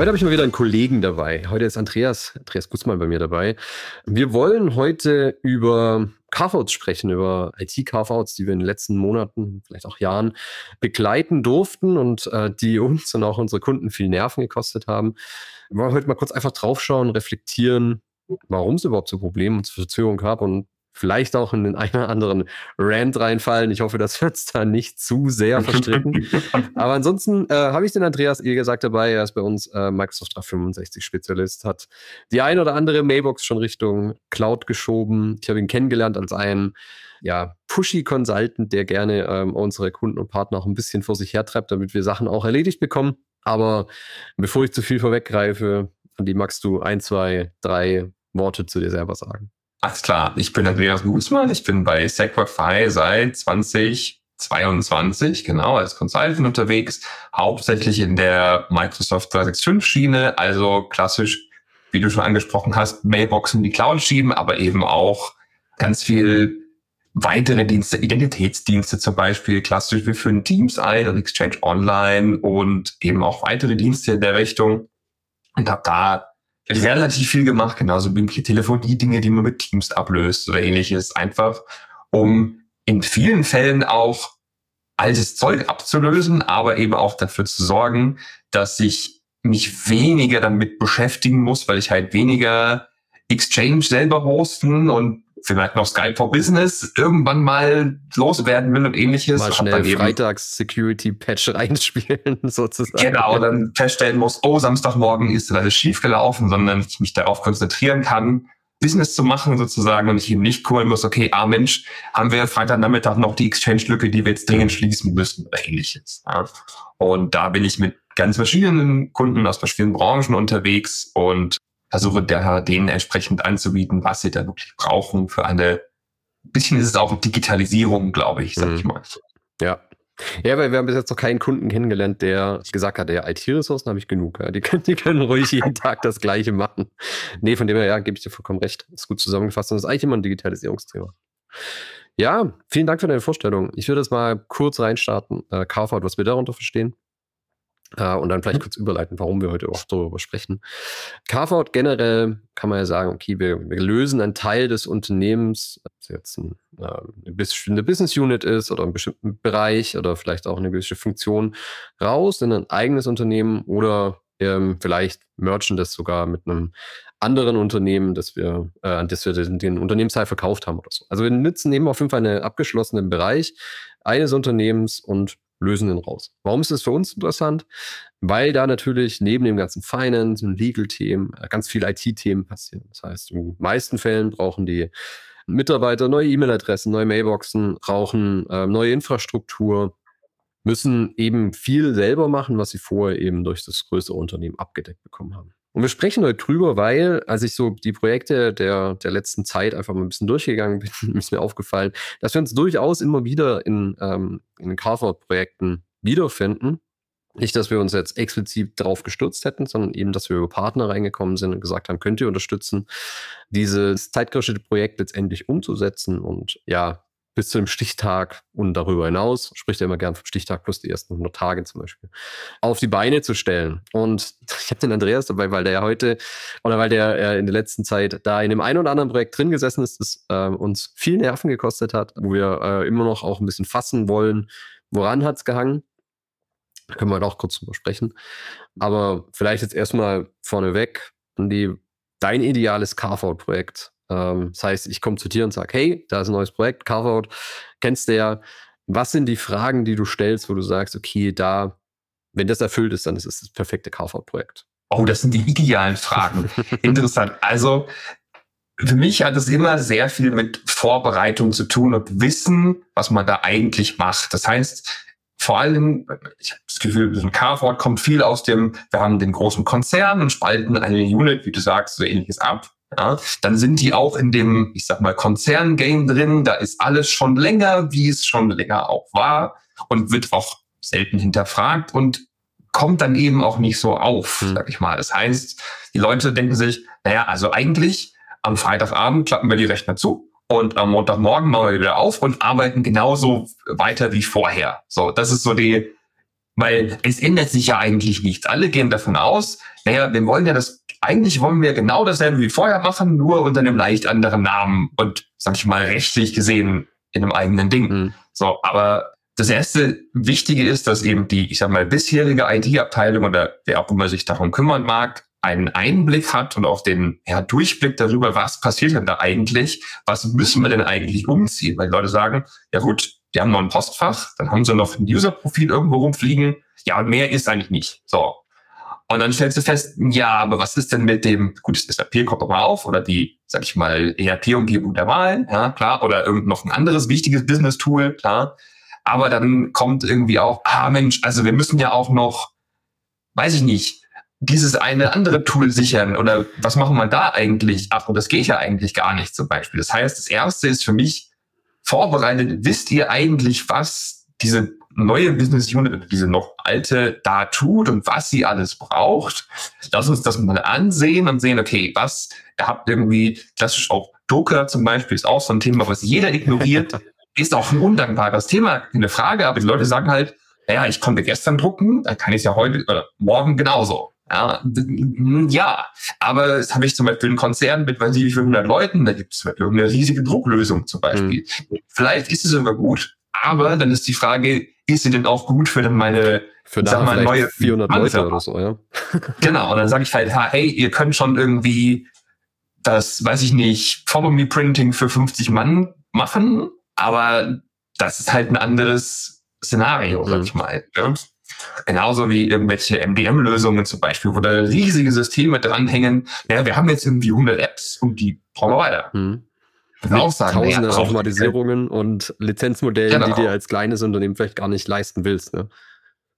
Heute habe ich mal wieder einen Kollegen dabei. Heute ist Andreas, Andreas Gutzmann bei mir dabei. Wir wollen heute über Carve-Outs sprechen, über IT-Carve-Outs, die wir in den letzten Monaten, vielleicht auch Jahren begleiten durften und äh, die uns und auch unsere Kunden viel Nerven gekostet haben. Wir wollen heute mal kurz einfach draufschauen, reflektieren, warum es überhaupt so Probleme und Verzögerungen gab und vielleicht auch in den einen oder anderen Rant reinfallen. Ich hoffe, das wird da nicht zu sehr verstricken. Aber ansonsten äh, habe ich den Andreas eh gesagt dabei. Er ist bei uns äh, Microsoft 365 Spezialist, hat die ein oder andere Mailbox schon Richtung Cloud geschoben. Ich habe ihn kennengelernt als einen ja, pushy Consultant, der gerne ähm, unsere Kunden und Partner auch ein bisschen vor sich hertreibt, damit wir Sachen auch erledigt bekommen. Aber bevor ich zu viel vorweggreife, die magst du ein, zwei, drei Worte zu dir selber sagen. Alles klar, ich bin Andreas Guzman, ich bin bei Sequify seit 2022, genau, als Consultant unterwegs, hauptsächlich in der Microsoft 365 Schiene, also klassisch, wie du schon angesprochen hast, Mailboxen in die Cloud schieben, aber eben auch ganz viel weitere Dienste, Identitätsdienste zum Beispiel, klassisch, wir führen Teams ein und Exchange Online und eben auch weitere Dienste in der Richtung. Und habe da relativ viel gemacht, genauso wie Telefonie, Dinge, die man mit Teams ablöst oder ähnliches, einfach um in vielen Fällen auch altes Zeug abzulösen, aber eben auch dafür zu sorgen, dass ich mich weniger damit beschäftigen muss, weil ich halt weniger Exchange selber hosten und vielleicht noch Skype for Business irgendwann mal loswerden will und ähnliches. Mal schnell Freitags Security Patch reinspielen sozusagen. Genau, dann feststellen muss, oh, Samstagmorgen ist alles schief gelaufen, sondern ich mich darauf konzentrieren kann, Business zu machen sozusagen und ich eben nicht kümmern muss, okay, ah Mensch, haben wir Freitagnachmittag noch die Exchange-Lücke, die wir jetzt dringend schließen müssen oder ähnliches. Und da bin ich mit ganz verschiedenen Kunden aus verschiedenen Branchen unterwegs und versuche der, denen entsprechend anzubieten, was sie da wirklich brauchen für eine, bisschen ist es auch Digitalisierung, glaube ich, sag mhm. ich mal. Ja. Ja, weil wir haben bis jetzt noch keinen Kunden kennengelernt, der gesagt hat, ja, IT-Ressourcen habe ich genug. Ja. Die, können, die können ruhig jeden Tag das Gleiche machen. Nee, von dem her, ja, gebe ich dir vollkommen recht. Ist gut zusammengefasst und das ist eigentlich immer ein Digitalisierungsthema. Ja, vielen Dank für deine Vorstellung. Ich würde das mal kurz reinstarten. Äh, Carve-out, was wir darunter verstehen. Uh, und dann vielleicht mhm. kurz überleiten, warum wir heute auch darüber sprechen. Carve-out generell kann man ja sagen, okay, wir, wir lösen einen Teil des Unternehmens, ob es jetzt ein, äh, eine bestimmte Business Unit ist oder einen bestimmten Bereich oder vielleicht auch eine gewisse Funktion raus in ein eigenes Unternehmen oder ähm, vielleicht merchen das sogar mit einem anderen Unternehmen, das wir, äh, an das wir den, den Unternehmensteil verkauft haben oder so. Also wir nutzen eben auf jeden Fall einen abgeschlossenen Bereich eines Unternehmens und lösen den raus. Warum ist das für uns interessant? Weil da natürlich neben dem ganzen Finance und Legal-Themen äh, ganz viele IT-Themen passieren. Das heißt, in den meisten Fällen brauchen die Mitarbeiter neue E-Mail-Adressen, neue Mailboxen, brauchen äh, neue Infrastruktur, müssen eben viel selber machen, was sie vorher eben durch das größere Unternehmen abgedeckt bekommen haben. Und wir sprechen heute drüber, weil, als ich so die Projekte der, der letzten Zeit einfach mal ein bisschen durchgegangen bin, ist mir aufgefallen, dass wir uns durchaus immer wieder in, ähm, in Carve-Out-Projekten wiederfinden. Nicht, dass wir uns jetzt explizit darauf gestürzt hätten, sondern eben, dass wir über Partner reingekommen sind und gesagt haben, könnt ihr unterstützen, dieses zeitgerichtete Projekt letztendlich umzusetzen und ja, bis zu dem Stichtag und darüber hinaus, spricht er immer gern vom Stichtag plus die ersten 100 Tage zum Beispiel, auf die Beine zu stellen. Und ich habe den Andreas dabei, weil der ja heute oder weil der äh, in der letzten Zeit da in dem einen oder anderen Projekt drin gesessen ist, das äh, uns viel Nerven gekostet hat, wo wir äh, immer noch auch ein bisschen fassen wollen, woran hat es gehangen. Da können wir halt auch kurz drüber sprechen. Aber vielleicht jetzt erstmal vorneweg, die, dein ideales Carve-Out-Projekt ähm, das heißt, ich komme zu dir und sage, hey, da ist ein neues Projekt, Carveout, kennst du ja. Was sind die Fragen, die du stellst, wo du sagst, okay, da, wenn das erfüllt ist, dann ist es das perfekte Carveout-Projekt? Oh, das sind die idealen Fragen. Interessant. Also, für mich hat es immer sehr viel mit Vorbereitung zu tun und Wissen, was man da eigentlich macht. Das heißt, vor allem, ich habe das Gefühl, ein Carport kommt viel aus dem, wir haben den großen Konzern und spalten eine Unit, wie du sagst, so ähnliches ab ja, dann sind die auch in dem, ich sag mal, Konzerngame drin. Da ist alles schon länger, wie es schon länger auch war und wird auch selten hinterfragt und kommt dann eben auch nicht so auf, hm. sag ich mal. Das heißt, die Leute denken sich, naja, also eigentlich am Freitagabend klappen wir die Rechner zu und am Montagmorgen machen wir wieder auf und arbeiten genauso weiter wie vorher. So, das ist so die, weil es ändert sich ja eigentlich nichts. Alle gehen davon aus, naja, wir wollen ja das, eigentlich wollen wir genau dasselbe wie vorher machen, nur unter einem leicht anderen Namen und, sag ich mal, rechtlich gesehen in einem eigenen Ding. Mhm. So, aber das erste Wichtige ist, dass eben die, ich sag mal, bisherige IT-Abteilung oder wer auch immer sich darum kümmern mag, einen Einblick hat und auch den ja, Durchblick darüber, was passiert denn da eigentlich, was müssen wir denn eigentlich umziehen, weil die Leute sagen, ja gut, die haben noch ein Postfach, dann haben sie noch ein User-Profil irgendwo rumfliegen. Ja, und mehr ist eigentlich nicht. So. Und dann stellst du fest, ja, aber was ist denn mit dem, gut, das SAP kommt mal auf, oder die, sag ich mal, ERP-Umgebung der Wahl, ja, klar, oder irgend noch ein anderes wichtiges Business-Tool, klar. Aber dann kommt irgendwie auch, ah Mensch, also wir müssen ja auch noch, weiß ich nicht, dieses eine andere Tool sichern oder was machen wir da eigentlich? Ach, und das geht ja eigentlich gar nicht zum Beispiel. Das heißt, das erste ist für mich, vorbereitet? Wisst ihr eigentlich, was diese neue Business Unit, diese noch alte da tut und was sie alles braucht? Lass uns das mal ansehen und sehen, okay, was, ihr habt irgendwie klassisch auch Docker zum Beispiel ist auch so ein Thema, was jeder ignoriert, ist auch ein undankbares Thema, keine Frage, aber die Leute sagen halt, naja, ich konnte gestern drucken, dann kann ich es ja heute oder morgen genauso. Ja, ja, aber das habe ich zum Beispiel einen Konzern mit, weiß ich wie 500 Leuten, da gibt es irgendeine riesige Drucklösung zum Beispiel. Mhm. Vielleicht ist es sogar gut, aber dann ist die Frage, ist sie denn auch gut für dann meine für sag mal, neue 400 Leute oder so, ja. genau, und dann sage ich halt, hey, ihr könnt schon irgendwie das, weiß ich nicht, Follow Me Printing für 50 Mann machen, aber das ist halt ein anderes Szenario, sag mhm. ich mal. Ja? Genauso wie irgendwelche MDM-Lösungen zum Beispiel, wo da riesige Systeme dranhängen. Ja, wir haben jetzt irgendwie 100 Apps und die brauchen wir weiter. Hm. Auch sagen, Tausende ja, Automatisierungen und Lizenzmodelle, genau. die dir als kleines Unternehmen vielleicht gar nicht leisten willst. Ne?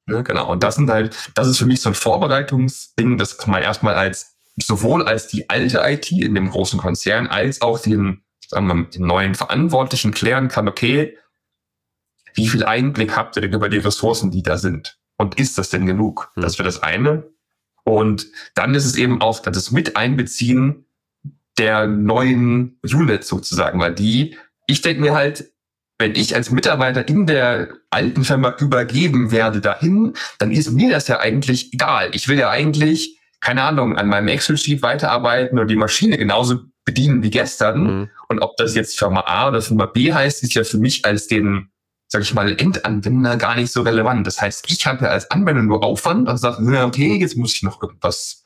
Ja, genau. Und das sind halt, das ist für mich so ein Vorbereitungsding, das man erstmal als sowohl als die alte IT in dem großen Konzern als auch den, sagen wir mal, den neuen Verantwortlichen klären kann, okay, wie viel Einblick habt ihr denn über die Ressourcen, die da sind? Und ist das denn genug? Hm. Das wäre das eine. Und dann ist es eben auch das Miteinbeziehen der neuen Unit sozusagen, weil die, ich denke mir halt, wenn ich als Mitarbeiter in der alten Firma übergeben werde dahin, dann ist mir das ja eigentlich egal. Ich will ja eigentlich, keine Ahnung, an meinem Excel-Sheet weiterarbeiten oder die Maschine genauso bedienen wie gestern. Mhm. Und ob das jetzt Firma A oder Firma B heißt, ist ja für mich als den sag ich mal, Endanwender gar nicht so relevant. Das heißt, ich habe ja als Anwender nur Aufwand und sage, okay, jetzt muss ich noch irgendwas,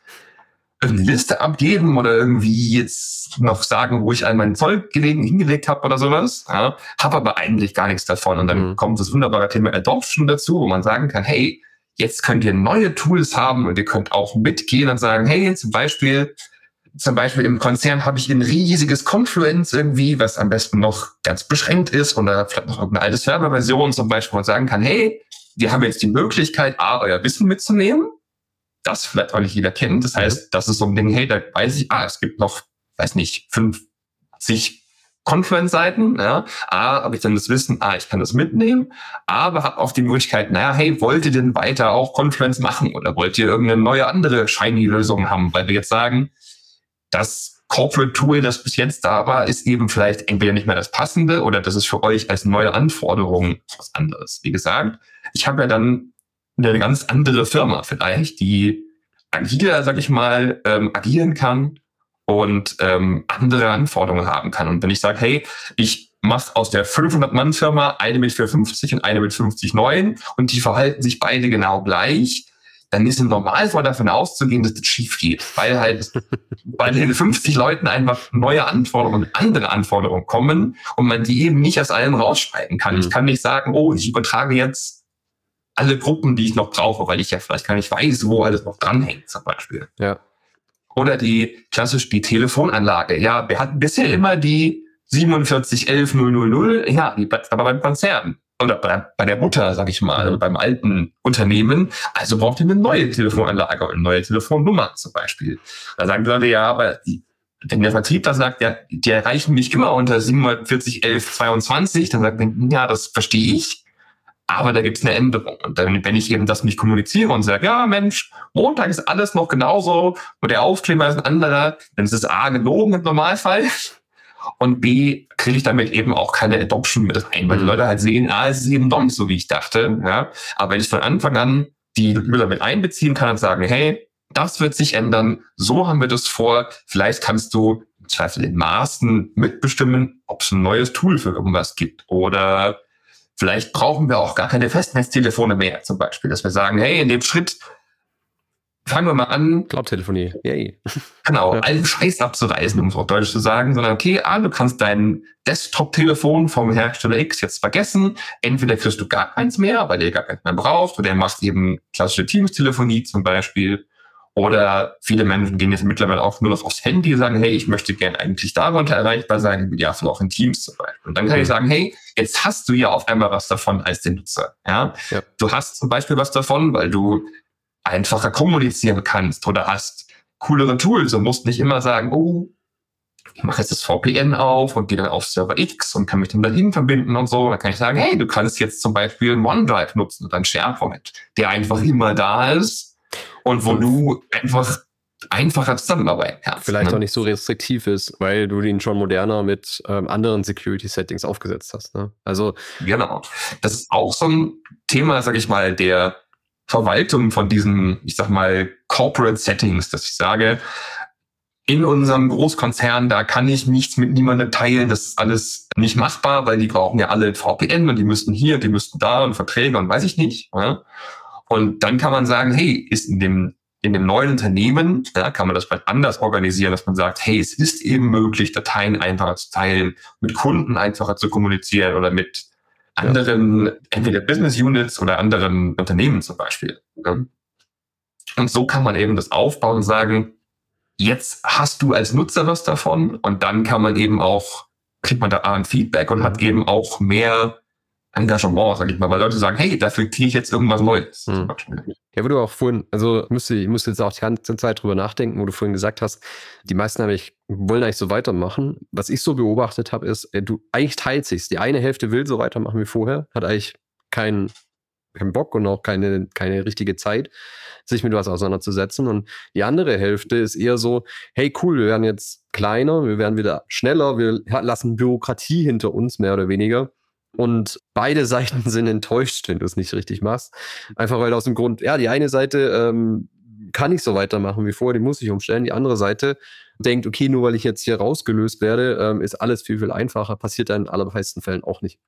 eine Liste abgeben oder irgendwie jetzt noch sagen, wo ich all mein Zeug gelegen, hingelegt habe oder sowas. Ja, habe aber eigentlich gar nichts davon. Und dann mhm. kommt das wunderbare Thema Adoption dazu, wo man sagen kann, hey, jetzt könnt ihr neue Tools haben und ihr könnt auch mitgehen und sagen, hey, zum Beispiel, zum Beispiel im Konzern habe ich ein riesiges Confluence irgendwie, was am besten noch ganz beschränkt ist oder vielleicht noch irgendeine alte Serverversion zum Beispiel, wo man sagen kann, hey, wir haben jetzt die Möglichkeit, A, euer Wissen mitzunehmen, das vielleicht auch nicht jeder kennt. Das heißt, das ist so ein Ding, hey, da weiß ich, ah, es gibt noch, weiß nicht, 50 Confluence-Seiten, ja, A, habe ich dann das Wissen, ah, ich kann das mitnehmen, aber habe auch die Möglichkeit, naja, hey, wollt ihr denn weiter auch Confluence machen oder wollt ihr irgendeine neue andere Shiny-Lösung haben, weil wir jetzt sagen, das Corporate Tool, das bis jetzt da war, ist eben vielleicht entweder nicht mehr das passende oder das ist für euch als neue Anforderung was anderes. Wie gesagt, ich habe ja dann eine ganz andere Firma vielleicht, die agiler, sag ich mal, ähm, agieren kann und ähm, andere Anforderungen haben kann. Und wenn ich sage, hey, ich mache aus der 500-Mann-Firma eine mit 450 und eine mit 50 neuen und die verhalten sich beide genau gleich, dann ist im Normalfall davon auszugehen, dass das schief geht, weil halt bei den 50 Leuten einfach neue Anforderungen, andere Anforderungen kommen und man die eben nicht aus allem rausschreiben kann. Mhm. Ich kann nicht sagen, oh, ich übertrage jetzt alle Gruppen, die ich noch brauche, weil ich ja vielleicht gar nicht weiß, wo alles noch dranhängt, zum Beispiel. Ja. Oder die klassisch die Telefonanlage. Ja, wir hatten bisher immer die 4711000, ja, die bleibt aber beim Konzern oder bei, bei der Mutter, sag ich mal, also beim alten Unternehmen. Also braucht ihr eine neue Telefonanlage und eine neue Telefonnummer zum Beispiel. Da sagen die Leute, ja, aber die wenn der Vertriebler sagt, ja, die erreichen mich immer unter 740, 11, 22, dann sagt man, ja, das verstehe ich. Aber da gibt es eine Änderung. Und dann, wenn ich eben das nicht kommuniziere und sage, ja, Mensch, Montag ist alles noch genauso und der Aufkleber ist ein anderer, dann ist es A gelogen im Normalfall. Und B, kriege ich damit eben auch keine Adoption mit rein, weil die mhm. Leute halt sehen, ah, es ist eben doch nicht so, wie ich dachte. Ja. Aber wenn ich von Anfang an die User mit einbeziehen kann und sagen, hey, das wird sich ändern, so haben wir das vor, vielleicht kannst du im Zweifel in Maßen mitbestimmen, ob es ein neues Tool für irgendwas gibt oder Vielleicht brauchen wir auch gar keine Festnetztelefone mehr, zum Beispiel, dass wir sagen, hey, in dem Schritt fangen wir mal an. Cloud-Telefonie, yay. Genau, ja. allen Scheiß abzureißen, um es auch deutsch zu sagen, sondern okay, ah, du kannst dein Desktop-Telefon vom Hersteller X jetzt vergessen. Entweder kriegst du gar keins mehr, weil ihr gar keins mehr braucht, oder er macht eben klassische Teams-Telefonie zum Beispiel. Oder viele Menschen gehen jetzt mittlerweile auch nur noch aufs Handy und sagen, hey, ich möchte gerne eigentlich darunter erreichbar sein, im Idealfall auch in Teams zum Beispiel. Und dann kann mhm. ich sagen, hey, jetzt hast du ja auf einmal was davon als den Nutzer. Ja? ja? Du hast zum Beispiel was davon, weil du einfacher kommunizieren kannst oder hast coolere Tools und musst nicht immer sagen, oh, ich mache jetzt das VPN auf und gehe dann auf Server X und kann mich dann dahin verbinden und so. Dann kann ich sagen, hey, du kannst jetzt zum Beispiel OneDrive nutzen oder ein SharePoint, der einfach immer da ist und wo du einfach einfacher zusammenarbeiten kannst. Vielleicht ne? auch nicht so restriktiv ist, weil du ihn schon moderner mit ähm, anderen Security-Settings aufgesetzt hast. Ne? Also genau. Das ist auch so ein Thema, sag ich mal, der Verwaltung von diesen, ich sag mal, Corporate Settings, dass ich sage, in unserem Großkonzern, da kann ich nichts mit niemandem teilen. Das ist alles nicht machbar, weil die brauchen ja alle VPN und die müssten hier, die müssten da und Verträge und weiß ich nicht. Ja? Und dann kann man sagen, hey, ist in dem, in dem neuen Unternehmen, ja, kann man das vielleicht anders organisieren, dass man sagt, hey, es ist eben möglich, Dateien einfacher zu teilen, mit Kunden einfacher zu kommunizieren oder mit anderen, entweder Business Units oder anderen Unternehmen zum Beispiel. Und so kann man eben das aufbauen und sagen, jetzt hast du als Nutzer was davon und dann kann man eben auch, kriegt man da ein Feedback und hat eben auch mehr Engagement, sag ich mal, weil Leute sagen, hey, dafür kriege ich jetzt irgendwas Neues. Hm. Ja, wo du auch vorhin, also müsste, ich musste jetzt auch die ganze Zeit drüber nachdenken, wo du vorhin gesagt hast, die meisten eigentlich wollen eigentlich so weitermachen. Was ich so beobachtet habe, ist, äh, du eigentlich teilt sich's. Die eine Hälfte will so weitermachen wie vorher, hat eigentlich keinen keinen Bock und auch keine, keine richtige Zeit, sich mit was auseinanderzusetzen. Und die andere Hälfte ist eher so, hey cool, wir werden jetzt kleiner, wir werden wieder schneller, wir lassen Bürokratie hinter uns, mehr oder weniger. Und beide Seiten sind enttäuscht, wenn du es nicht richtig machst. Einfach weil aus dem Grund, ja, die eine Seite ähm, kann ich so weitermachen wie vorher, die muss ich umstellen. Die andere Seite denkt, okay, nur weil ich jetzt hier rausgelöst werde, ähm, ist alles viel, viel einfacher. Passiert dann in allermeisten Fällen auch nicht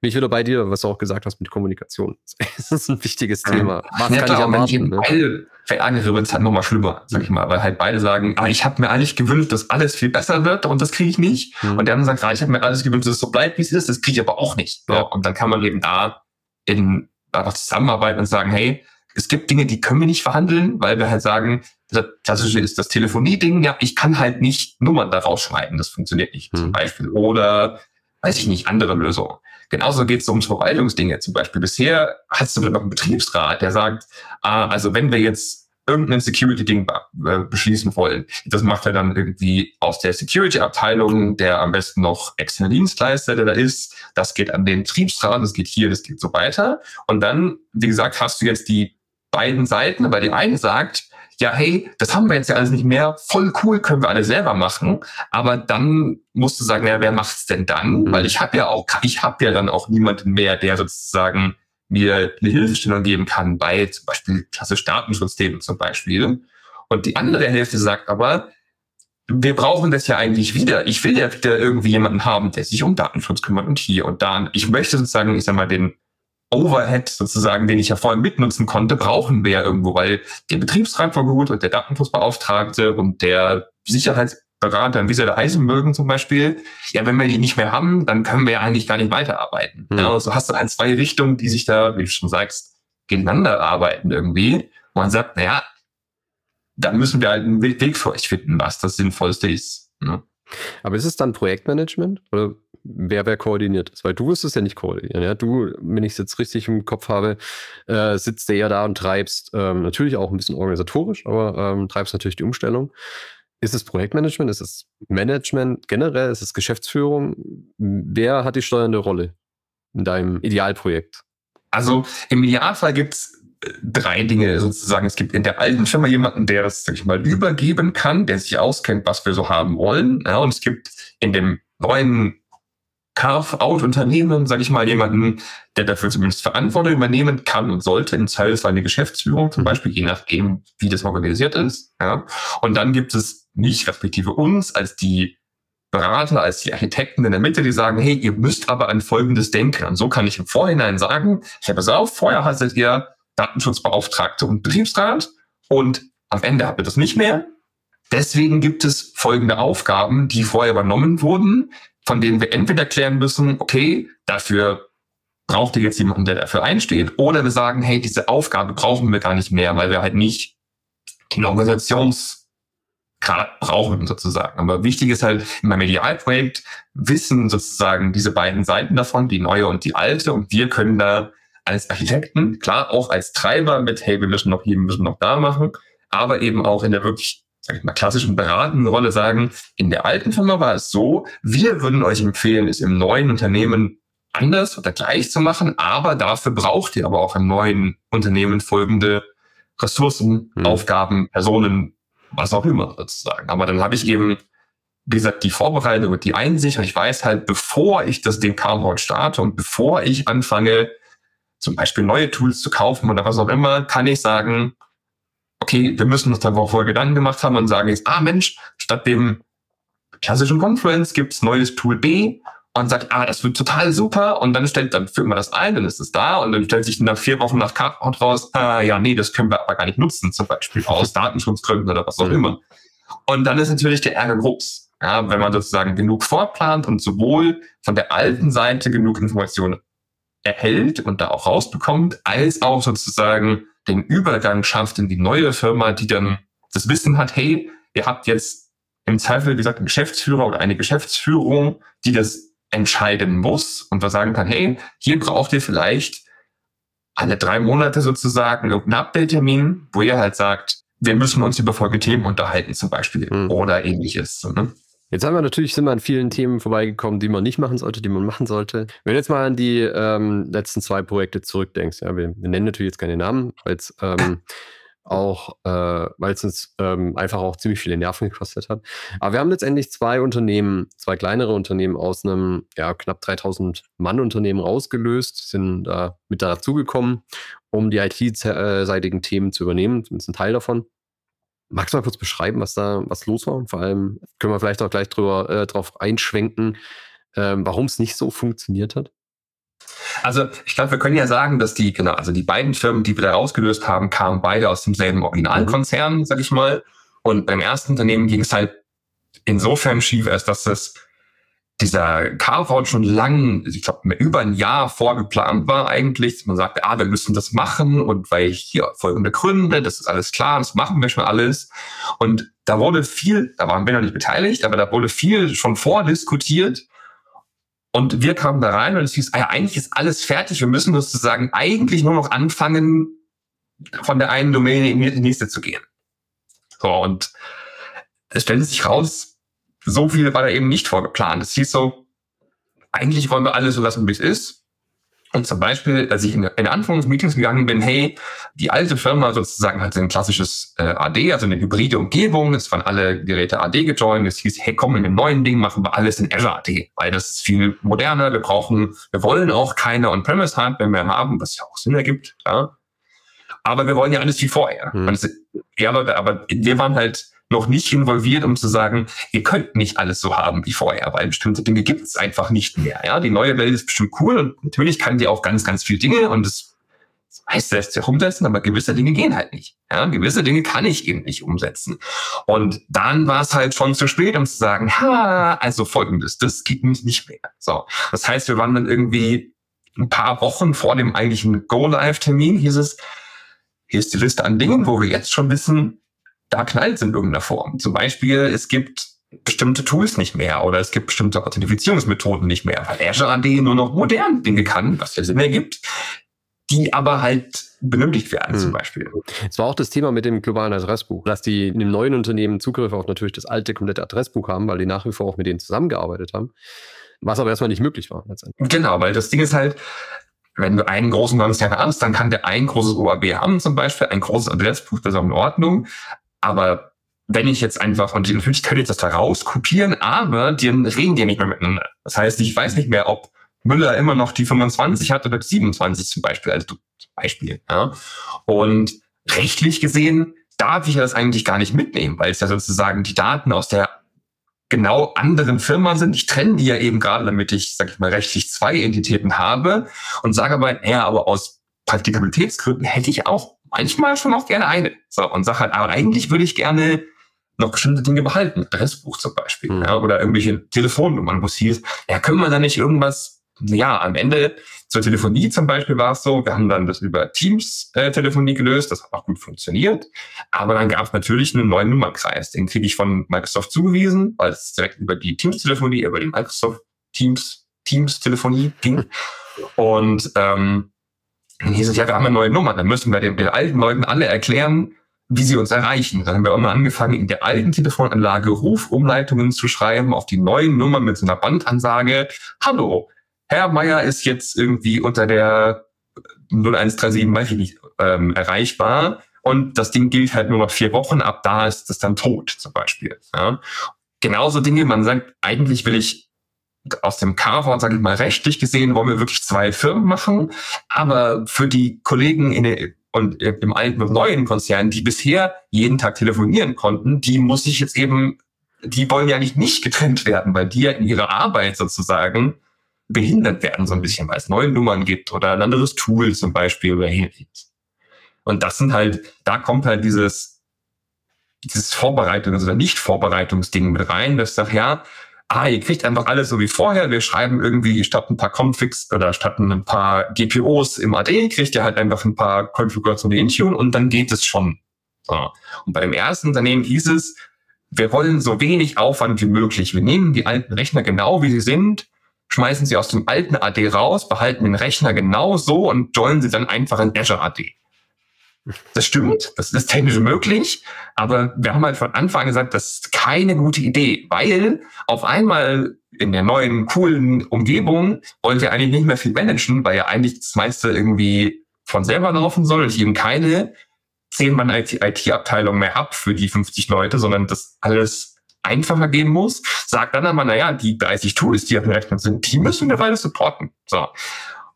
bin ich wieder bei dir, was du auch gesagt hast mit Kommunikation. Das ist ein wichtiges Thema. Was ja, kann klar, ich erwarten? Wenn ne? beide andere wird es halt nochmal schlimmer, sag ich mal, weil halt beide sagen, ah, ich habe mir eigentlich gewünscht, dass alles viel besser wird und das kriege ich nicht. Mhm. Und der andere sagt, ah, ich habe mir alles gewünscht, dass es so bleibt, wie es ist, das kriege ich aber auch nicht. Ja. Und dann kann man eben da in einfach zusammenarbeiten und sagen, hey, es gibt Dinge, die können wir nicht verhandeln, weil wir halt sagen, das klassische ist das Telefonie-Ding, ja, ich kann halt nicht Nummern da rausschneiden, das funktioniert nicht, mhm. zum Beispiel. Oder, weiß ich nicht, andere Lösungen. Genauso geht es um Verwaltungsdinge. Zum Beispiel bisher hast du noch einen Betriebsrat, der sagt, ah, also wenn wir jetzt irgendein Security-Ding äh, beschließen wollen, das macht er dann irgendwie aus der Security-Abteilung, der am besten noch externe Dienstleister, der da ist. Das geht an den Betriebsrat, das geht hier, das geht so weiter. Und dann, wie gesagt, hast du jetzt die beiden Seiten, aber die eine sagt, ja, hey, das haben wir jetzt ja alles nicht mehr, voll cool, können wir alle selber machen. Aber dann musst du sagen, ja, wer macht's denn dann? Mhm. Weil ich habe ja auch, ich habe ja dann auch niemanden mehr, der sozusagen mir eine Hilfestellung geben kann bei zum Beispiel klassisch Datenschutzthemen zum Beispiel. Und die andere Hälfte sagt aber, wir brauchen das ja eigentlich wieder. Ich will ja wieder irgendwie jemanden haben, der sich um Datenschutz kümmert und hier und da. Ich möchte sozusagen, ich sag mal, den Overhead sozusagen, den ich ja vorhin mitnutzen konnte, brauchen wir ja irgendwo, weil der Betriebsrat war gut und der Datenschutzbeauftragte und der Sicherheitsberater, wie sie da heißen mögen zum Beispiel, ja, wenn wir die nicht mehr haben, dann können wir ja eigentlich gar nicht weiterarbeiten. Mhm. Ja, also hast du ein, zwei Richtungen, die sich da, wie du schon sagst, gegeneinander arbeiten irgendwie. Und man sagt, naja, da müssen wir halt einen Weg für euch finden, was das Sinnvollste ist. Ne? Aber ist es dann Projektmanagement? Oder wer wer koordiniert ist. Weil du wirst es ja nicht koordinieren. Ja? Du, wenn ich es jetzt richtig im Kopf habe, äh, sitzt der ja da und treibst ähm, natürlich auch ein bisschen organisatorisch, aber ähm, treibst natürlich die Umstellung. Ist es Projektmanagement? Ist es Management generell? Ist es Geschäftsführung? Wer hat die steuernde Rolle in deinem Idealprojekt? Also im Idealfall gibt es drei Dinge sozusagen. Es gibt in der alten Firma jemanden, der das, sag ich mal, übergeben kann, der sich auskennt, was wir so haben wollen. Ja, und es gibt in dem neuen Carve-out-Unternehmen, sage ich mal, jemanden, der dafür zumindest Verantwortung übernehmen kann und sollte, im Zweifelsfall eine Geschäftsführung zum Beispiel, je nachdem, wie das organisiert ist. Ja. Und dann gibt es nicht respektive uns als die Berater, als die Architekten in der Mitte, die sagen, hey, ihr müsst aber an Folgendes denken. Und so kann ich im Vorhinein sagen, ich habe es auf, vorher hattet ihr Datenschutzbeauftragte und Betriebsrat und am Ende habt ihr das nicht mehr. Deswegen gibt es folgende Aufgaben, die vorher übernommen wurden, von denen wir entweder klären müssen, okay, dafür braucht ihr jetzt jemanden, der dafür einsteht, oder wir sagen, hey, diese Aufgabe brauchen wir gar nicht mehr, weil wir halt nicht den Organisations brauchen sozusagen. Aber wichtig ist halt in meinem Idealprojekt wissen sozusagen diese beiden Seiten davon, die neue und die alte. Und wir können da als Architekten, klar auch als Treiber mit, hey, wir müssen noch hier, wir müssen noch da machen, aber eben auch in der wirklich, sag ich mal, klassischen beratenden Rolle sagen, in der alten Firma war es so, wir würden euch empfehlen, es im neuen Unternehmen anders oder gleich zu machen, aber dafür braucht ihr aber auch im neuen Unternehmen folgende Ressourcen, mhm. Aufgaben, Personen, was auch immer sozusagen. Aber dann habe ich eben, wie gesagt, die Vorbereitung und die Einsicht und ich weiß halt, bevor ich das den Carboard starte und bevor ich anfange, zum Beispiel neue Tools zu kaufen oder was auch immer, kann ich sagen, okay, wir müssen uns da vorher Gedanken gemacht haben und sagen jetzt, ah Mensch, statt dem klassischen Confluence gibt's neues Tool B und sagt, ah, das wird total super. Und dann stellt, dann führt man das ein, dann ist es da und dann stellt sich nach vier Wochen nach Cardboard raus, ah, ja, nee, das können wir aber gar nicht nutzen, zum Beispiel aus Datenschutzgründen oder was auch immer. Und dann ist natürlich der Ärger groß. Ja, wenn man sozusagen genug vorplant und sowohl von der alten Seite genug Informationen erhält und da auch rausbekommt, als auch sozusagen den Übergang schafft in die neue Firma, die dann das Wissen hat, hey, ihr habt jetzt im Zweifel, wie gesagt, einen Geschäftsführer oder eine Geschäftsführung, die das entscheiden muss und was sagen kann, hey, hier braucht ihr vielleicht alle drei Monate sozusagen irgendeinen Update-Termin, wo ihr halt sagt, wir müssen uns über Folgethemen unterhalten zum Beispiel mhm. oder ähnliches. So, ne? Jetzt haben wir natürlich sind wir an vielen Themen vorbeigekommen, die man nicht machen sollte, die man machen sollte. Wenn du jetzt mal an die ähm, letzten zwei Projekte zurückdenkst, ja, wir, wir nennen natürlich jetzt keine Namen, weil es ähm, auch, äh, weil es uns ähm, einfach auch ziemlich viele Nerven gekostet hat. Aber wir haben letztendlich zwei Unternehmen, zwei kleinere Unternehmen aus einem ja, knapp 3000 Mann Unternehmen rausgelöst, sind da mit dazugekommen, um die IT-seitigen Themen zu übernehmen, zumindest ein Teil davon. Magst du mal kurz beschreiben, was da was los war? Und vor allem können wir vielleicht auch gleich drüber, äh, drauf einschwenken, äh, warum es nicht so funktioniert hat? Also ich glaube, wir können ja sagen, dass die, genau, also die beiden Firmen, die wir da rausgelöst haben, kamen beide aus demselben Originalkonzern, mhm. sag ich mal. Und beim ersten Unternehmen ging es halt insofern schief, als dass das dieser Carve-out schon lang, ich glaube, über ein Jahr vorgeplant war eigentlich. Man sagte, ah, wir müssen das machen und weil hier folgende Gründe, das ist alles klar, das machen wir schon alles. Und da wurde viel, da waren wir noch nicht beteiligt, aber da wurde viel schon vordiskutiert und wir kamen da rein und es hieß, ah ja, eigentlich ist alles fertig. Wir müssen sozusagen eigentlich nur noch anfangen, von der einen Domäne in die nächste zu gehen. So, und es stellte sich raus, so viel war da eben nicht vorgeplant. Es hieß so, eigentlich wollen wir alles so lassen, wie es ist. Und zum Beispiel, als ich in, in Anführungsmeetings gegangen bin, hey, die alte Firma sozusagen hat ein klassisches äh, AD, also eine hybride Umgebung. Es waren alle Geräte AD gejoint. Es hieß, hey, komm, in dem neuen Ding machen wir alles in Azure AD, weil das ist viel moderner. Wir brauchen, wir wollen auch keine On-Premise-Hardware mehr haben, was ja auch Sinn ergibt, ja. Aber wir wollen ja alles wie vorher. Mhm. Ja, aber, aber wir waren halt noch nicht involviert, um zu sagen, ihr könnt nicht alles so haben wie vorher, weil bestimmte Dinge gibt es einfach nicht mehr. Ja, die neue Welt ist bestimmt cool und natürlich kann die auch ganz, ganz viele Dinge und das heißt, lässt sich umsetzen, aber gewisse Dinge gehen halt nicht. Ja, gewisse Dinge kann ich eben nicht umsetzen. Und dann war es halt schon zu spät, um zu sagen, ha, also folgendes, das geht nicht mehr. So. Das heißt, wir waren dann irgendwie ein paar Wochen vor dem eigentlichen Go-Live-Termin, hieß es, hier ist die Liste an Dingen, wo wir jetzt schon wissen, da knallt es in irgendeiner Form. Zum Beispiel, es gibt bestimmte Tools nicht mehr oder es gibt bestimmte Authentifizierungsmethoden nicht mehr, weil Azure AD nur noch moderne Dinge kann, was ja Sinn ergibt. die aber halt benötigt werden hm. zum Beispiel. Es war auch das Thema mit dem globalen Adressbuch, dass die in dem neuen Unternehmen Zugriff auf natürlich das alte komplette Adressbuch haben, weil die nach wie vor auch mit denen zusammengearbeitet haben. Was aber erstmal nicht möglich war. Genau, weil das Ding ist halt, wenn du einen großen Konzern hast, dann kann der ein großes OAB haben zum Beispiel, ein großes Adressbuch, das ist auch in Ordnung. Aber wenn ich jetzt einfach, und natürlich könnte ich das da rauskopieren, aber die reden die nicht mehr miteinander. Das heißt, ich weiß nicht mehr, ob Müller immer noch die 25 hat oder die 27 zum Beispiel, also Beispiel. Ja. Und rechtlich gesehen darf ich das eigentlich gar nicht mitnehmen, weil es ja sozusagen die Daten aus der genau anderen Firma sind. Ich trenne die ja eben gerade, damit ich, sag ich mal, rechtlich zwei Entitäten habe und sage aber, ja, aber aus Praktikabilitätsgründen hätte ich auch manchmal schon auch gerne eine. So, und sage halt, aber eigentlich würde ich gerne noch bestimmte Dinge behalten. Adressbuch zum Beispiel, mhm. ja, oder irgendwelche Telefonnummern, wo es hieß, ja, können wir da nicht irgendwas, ja, am Ende zur Telefonie zum Beispiel war es so, wir haben dann das über Teams-Telefonie äh, gelöst, das hat auch gut funktioniert. Aber dann gab es natürlich einen neuen Nummernkreis, den kriege ich von Microsoft zugewiesen, weil es direkt über die Teams-Telefonie, über die Microsoft Teams, Teams-Telefonie ging. Und ähm, dann hieß es, ja, wir haben eine neue Nummer, dann müssen wir den, den alten Leuten alle erklären, wie sie uns erreichen. Dann haben wir immer angefangen, in der alten Telefonanlage Rufumleitungen zu schreiben auf die neuen Nummern mit so einer Bandansage. Hallo, Herr Meier ist jetzt irgendwie unter der 0137, weiß ich nicht, ähm, erreichbar. Und das Ding gilt halt nur noch vier Wochen. Ab da ist es dann tot, zum Beispiel. Ja. Genauso Dinge, man sagt, eigentlich will ich aus dem Carve-out, sage ich mal, rechtlich gesehen, wollen wir wirklich zwei Firmen machen. Aber für die Kollegen in der, und im alten und neuen Konzern, die bisher jeden Tag telefonieren konnten, die muss ich jetzt eben, die wollen ja nicht, nicht getrennt werden, weil die ja in ihrer Arbeit sozusagen behindert werden, so ein bisschen, weil es neue Nummern gibt oder ein anderes Tool zum Beispiel oder ähnliches. Und das sind halt, da kommt halt dieses, dieses Vorbereitungs- oder Nicht-Vorbereitungsding mit rein, dass sagt, ja, ah, ihr kriegt einfach alles so wie vorher. Wir schreiben irgendwie statt ein paar Configs oder statt ein paar GPOs im AD, kriegt ihr halt einfach ein paar Konfigurationen in Intune und dann geht es schon. So. Und beim ersten Unternehmen hieß es, wir wollen so wenig Aufwand wie möglich. Wir nehmen die alten Rechner genau wie sie sind, schmeißen sie aus dem alten AD raus, behalten den Rechner genau so und joinen sie dann einfach in Azure AD. Das stimmt, das ist technisch möglich, aber wir haben halt von Anfang an gesagt, das ist keine gute Idee, weil auf einmal in der neuen, coolen Umgebung wollen wir eigentlich nicht mehr viel managen, weil ja eigentlich das meiste irgendwie von selber laufen soll und ich eben keine zehn Mann IT-Abteilung mehr ab für die 50 Leute, sondern das alles einfacher gehen muss, sagt dann aber, naja, die 30 Tools, die auf dem Rechner sind, die müssen wir weiter supporten. So.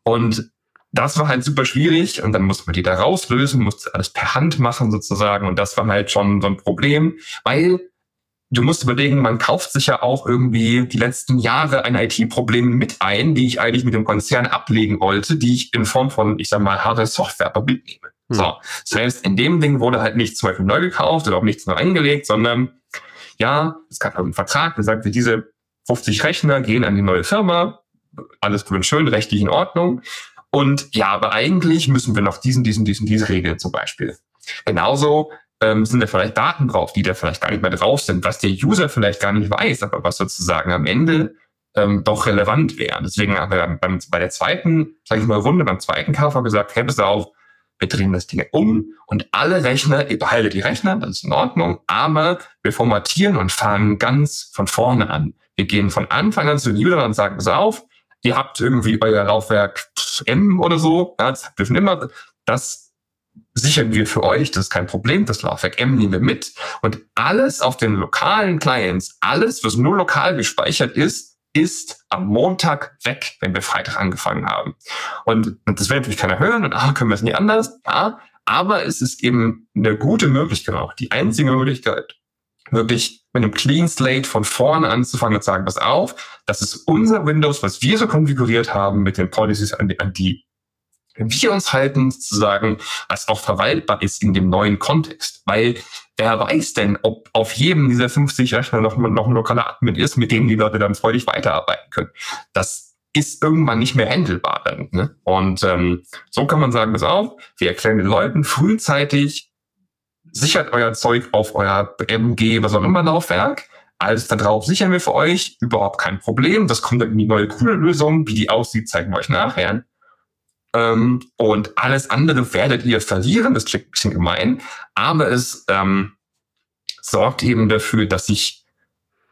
Und das war halt super schwierig und dann musste man die da rauslösen, musste alles per Hand machen sozusagen und das war halt schon so ein Problem, weil du musst überlegen, man kauft sich ja auch irgendwie die letzten Jahre ein IT-Problem mit ein, die ich eigentlich mit dem Konzern ablegen wollte, die ich in Form von, ich sag mal, Hardware-Software mitnehme. Hm. So. Heißt, in dem Ding wurde halt nichts zum Beispiel neu gekauft oder auch nichts neu eingelegt, sondern ja, es gab einen Vertrag, der sagte, diese 50 Rechner gehen an die neue Firma, alles gut und schön, rechtlich in Ordnung. Und ja, aber eigentlich müssen wir noch diesen, diesen, diesen, diese Regeln zum Beispiel. Genauso ähm, sind da vielleicht Daten drauf, die da vielleicht gar nicht mehr drauf sind, was der User vielleicht gar nicht weiß, aber was sozusagen am Ende ähm, doch relevant wäre. Deswegen haben wir beim, bei der zweiten, sage ich mal, Runde, beim zweiten KV gesagt, hey, pass auf, wir drehen das Ding um und alle Rechner, ihr behaltet die Rechner, das ist in Ordnung, aber wir formatieren und fangen ganz von vorne an. Wir gehen von Anfang an zu den Usern und sagen, pass auf, ihr habt irgendwie euer Laufwerk M oder so, ja, das dürfen immer, das sichern wir für euch, das ist kein Problem, das Laufwerk M nehmen wir mit und alles auf den lokalen Clients, alles, was nur lokal gespeichert ist, ist am Montag weg, wenn wir Freitag angefangen haben. Und, und das will natürlich keiner hören und ah, können wir es nicht anders? Ja, aber es ist eben eine gute Möglichkeit auch, die einzige Möglichkeit, wirklich mit einem Clean Slate von vorne anzufangen und zu sagen, pass auf, das ist unser Windows, was wir so konfiguriert haben mit den Policies, an die, an die wir uns halten, sozusagen, was auch verwaltbar ist in dem neuen Kontext. Weil wer weiß denn, ob auf jedem dieser 50 Rechner noch, noch ein lokaler Admin ist, mit dem die Leute dann freudig weiterarbeiten können. Das ist irgendwann nicht mehr handelbar dann. Ne? Und ähm, so kann man sagen, pass auf, wir erklären den Leuten frühzeitig, sichert euer Zeug auf euer MG, was auch immer Laufwerk. Alles da drauf sichern wir für euch, überhaupt kein Problem. Das kommt dann in die neue coole Lösung. Wie die aussieht, zeigen wir euch nachher. Ähm, und alles andere werdet ihr verlieren. Das klingt ein bisschen gemein, aber es ähm, sorgt eben dafür, dass ich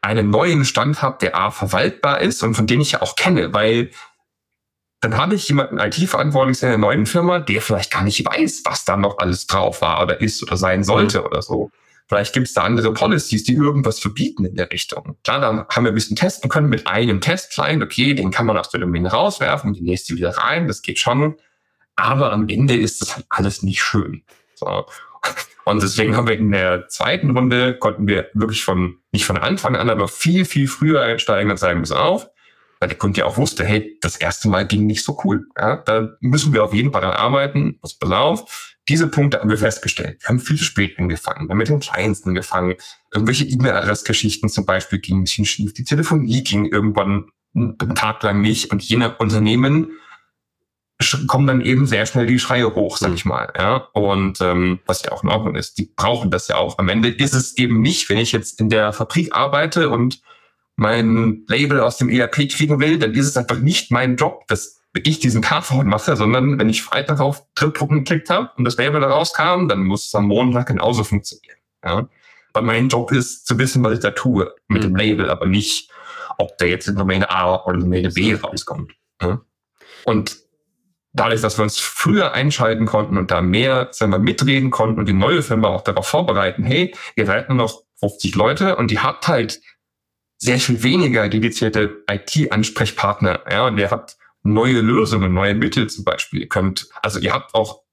einen neuen Stand habe, der A verwaltbar ist und von dem ich ja auch kenne, weil dann habe ich jemanden IT-Verantwortlich in einer neuen Firma, der vielleicht gar nicht weiß, was da noch alles drauf war oder ist oder sein sollte mhm. oder so. Vielleicht gibt es da andere Policies, die irgendwas verbieten in der Richtung. Klar, dann haben wir ein bisschen testen können mit einem Test-Client. Okay, den kann man aus der Domain rauswerfen die nächste wieder rein. Das geht schon. Aber am Ende ist das halt alles nicht schön. So. Und deswegen haben wir in der zweiten Runde, konnten wir wirklich von, nicht von Anfang an, aber viel, viel früher einsteigen und sagen, müssen auf, weil der Kunde ja auch wusste, hey, das erste Mal ging nicht so cool. Ja, da müssen wir auf jeden Fall daran arbeiten. Pass auf. Diese Punkte haben wir festgestellt. Wir haben viel zu spät angefangen. Wir haben mit den Kleinsten angefangen. Irgendwelche E-Mail-Adressgeschichten zum Beispiel gingen ein bisschen schief. Die Telefonie ging irgendwann einen Tag lang nicht. Und je nach Unternehmen kommen dann eben sehr schnell die Schreie hoch, sag mhm. ich mal. Ja? Und ähm, was ja auch in Ordnung ist, die brauchen das ja auch. Am Ende ist es eben nicht, wenn ich jetzt in der Fabrik arbeite und mein Label aus dem ERP kriegen will, dann ist es einfach nicht mein Job, dass ich diesen KV mache, sondern wenn ich Freitag auf Trittdrucken geklickt habe und das Label da rauskam, dann muss es am Montag genauso funktionieren. Ja? Weil mein Job ist zu wissen, was ich da tue mit mhm. dem Label, aber nicht, ob der jetzt in Domäne A oder Domäne B rauskommt. Ja? Und dadurch, dass wir uns früher einschalten konnten und da mehr sagen wir, mitreden konnten und die neue Firma auch darauf vorbereiten, hey, ihr seid nur noch 50 Leute und die habt halt sehr viel weniger dedizierte IT-Ansprechpartner, ja, und ihr habt neue Lösungen, neue Mittel zum Beispiel. Ihr könnt, also ihr habt auch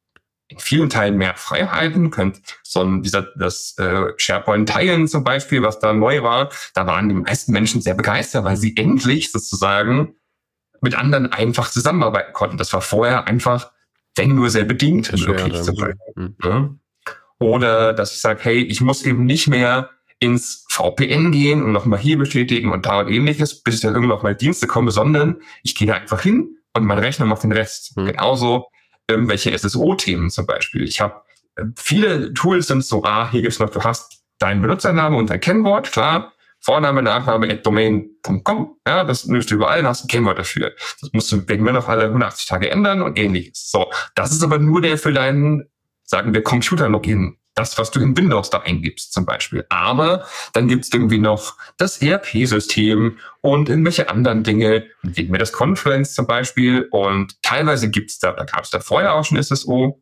in vielen Teilen mehr Freiheiten, könnt so ein, dieser, das äh, SharePoint teilen zum Beispiel, was da neu war. Da waren die meisten Menschen sehr begeistert, weil sie endlich sozusagen mit anderen einfach zusammenarbeiten konnten. Das war vorher einfach, wenn nur sehr bedingt möglich. Zum Beispiel. Mhm. Ja. Oder dass ich sage, hey, ich muss eben nicht mehr ins VPN gehen und nochmal hier bestätigen und da und ähnliches, bis ich dann irgendwann auf meine Dienste komme, sondern ich gehe da einfach hin und mein Rechner macht den Rest. Mhm. Genauso irgendwelche SSO-Themen zum Beispiel. Ich habe äh, viele Tools sind so, ah, hier gibt's noch, du hast deinen Benutzername und dein Kennwort, klar, Vorname, Nachname, domain.com. Ja, das nimmst du überall und hast ein Kennwort dafür. Das musst du wegen mir noch alle 180 Tage ändern und ähnliches. So. Das ist aber nur der für deinen, sagen wir, Computer-Login. Das, was du in Windows da eingibst, zum Beispiel. Aber dann gibt's irgendwie noch das ERP-System und irgendwelche anderen Dinge, wegen mir das Confluence zum Beispiel. Und teilweise gibt's da, da gab's da vorher auch schon SSO.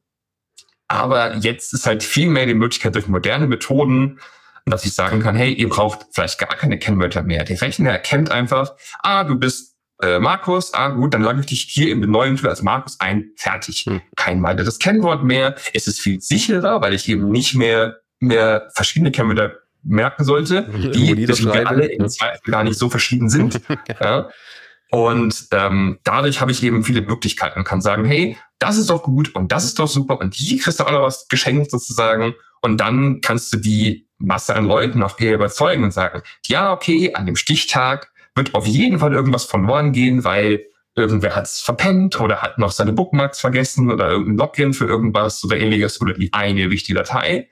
Aber jetzt ist halt viel mehr die Möglichkeit durch moderne Methoden, dass ich sagen kann, hey, ihr braucht vielleicht gar keine Kennwörter mehr. Der Rechner erkennt einfach, ah, du bist äh, Markus, ah gut, dann logge ich dich hier den neuen Tool als Markus ein, fertig. Hm. Kein weiteres Kennwort mehr. Es ist viel sicherer, weil ich eben nicht mehr mehr verschiedene Kennwörter merken sollte, die wir alle im Zweifel gar nicht so verschieden sind. ja. Und ähm, dadurch habe ich eben viele Möglichkeiten und kann sagen, hey, das ist doch gut und das ist doch super und hier kriegst du auch noch was geschenkt sozusagen. Und dann kannst du die Masse an Leuten auch eher überzeugen und sagen, ja, okay, an dem Stichtag wird auf jeden Fall irgendwas verloren gehen, weil irgendwer hat es verpennt oder hat noch seine Bookmarks vergessen oder irgendein Login für irgendwas oder ähnliches oder die eine wichtige Datei.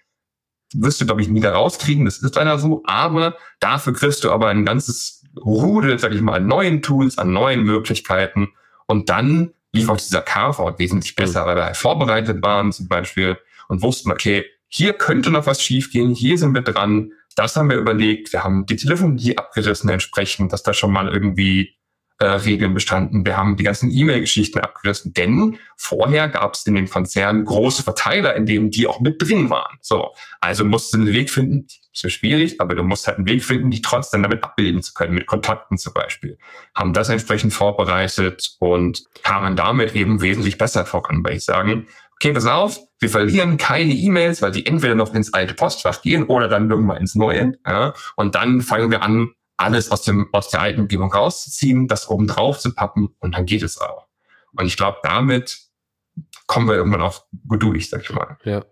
Wirst du, glaube ich, nie da rauskriegen, das ist leider so, aber dafür kriegst du aber ein ganzes Rudel, sag ich mal, an neuen Tools, an neuen Möglichkeiten und dann lief auch dieser Carve-Out wesentlich besser, weil wir halt vorbereitet waren zum Beispiel und wussten, okay, hier könnte noch was schiefgehen, hier sind wir dran, das haben wir überlegt, wir haben die Telefonie abgerissen entsprechend, dass da schon mal irgendwie äh, Regeln bestanden. Wir haben die ganzen E-Mail-Geschichten abgerissen, denn vorher gab es in den Konzernen große Verteiler, in denen die auch mit drin waren. So, also musst du einen Weg finden, ist schwierig, aber du musst halt einen Weg finden, die trotzdem damit abbilden zu können, mit Kontakten zum Beispiel. Haben das entsprechend vorbereitet und kamen damit eben wesentlich besser voran, weil ich sagen, okay, pass auf, wir verlieren keine E-Mails, weil die entweder noch ins alte Postfach gehen oder dann irgendwann ins neue. Ja? Und dann fangen wir an, alles aus, dem, aus der alten Umgebung rauszuziehen, das oben drauf zu pappen und dann geht es auch. Und ich glaube, damit kommen wir irgendwann auch gut durch, sag ich mal. Ja.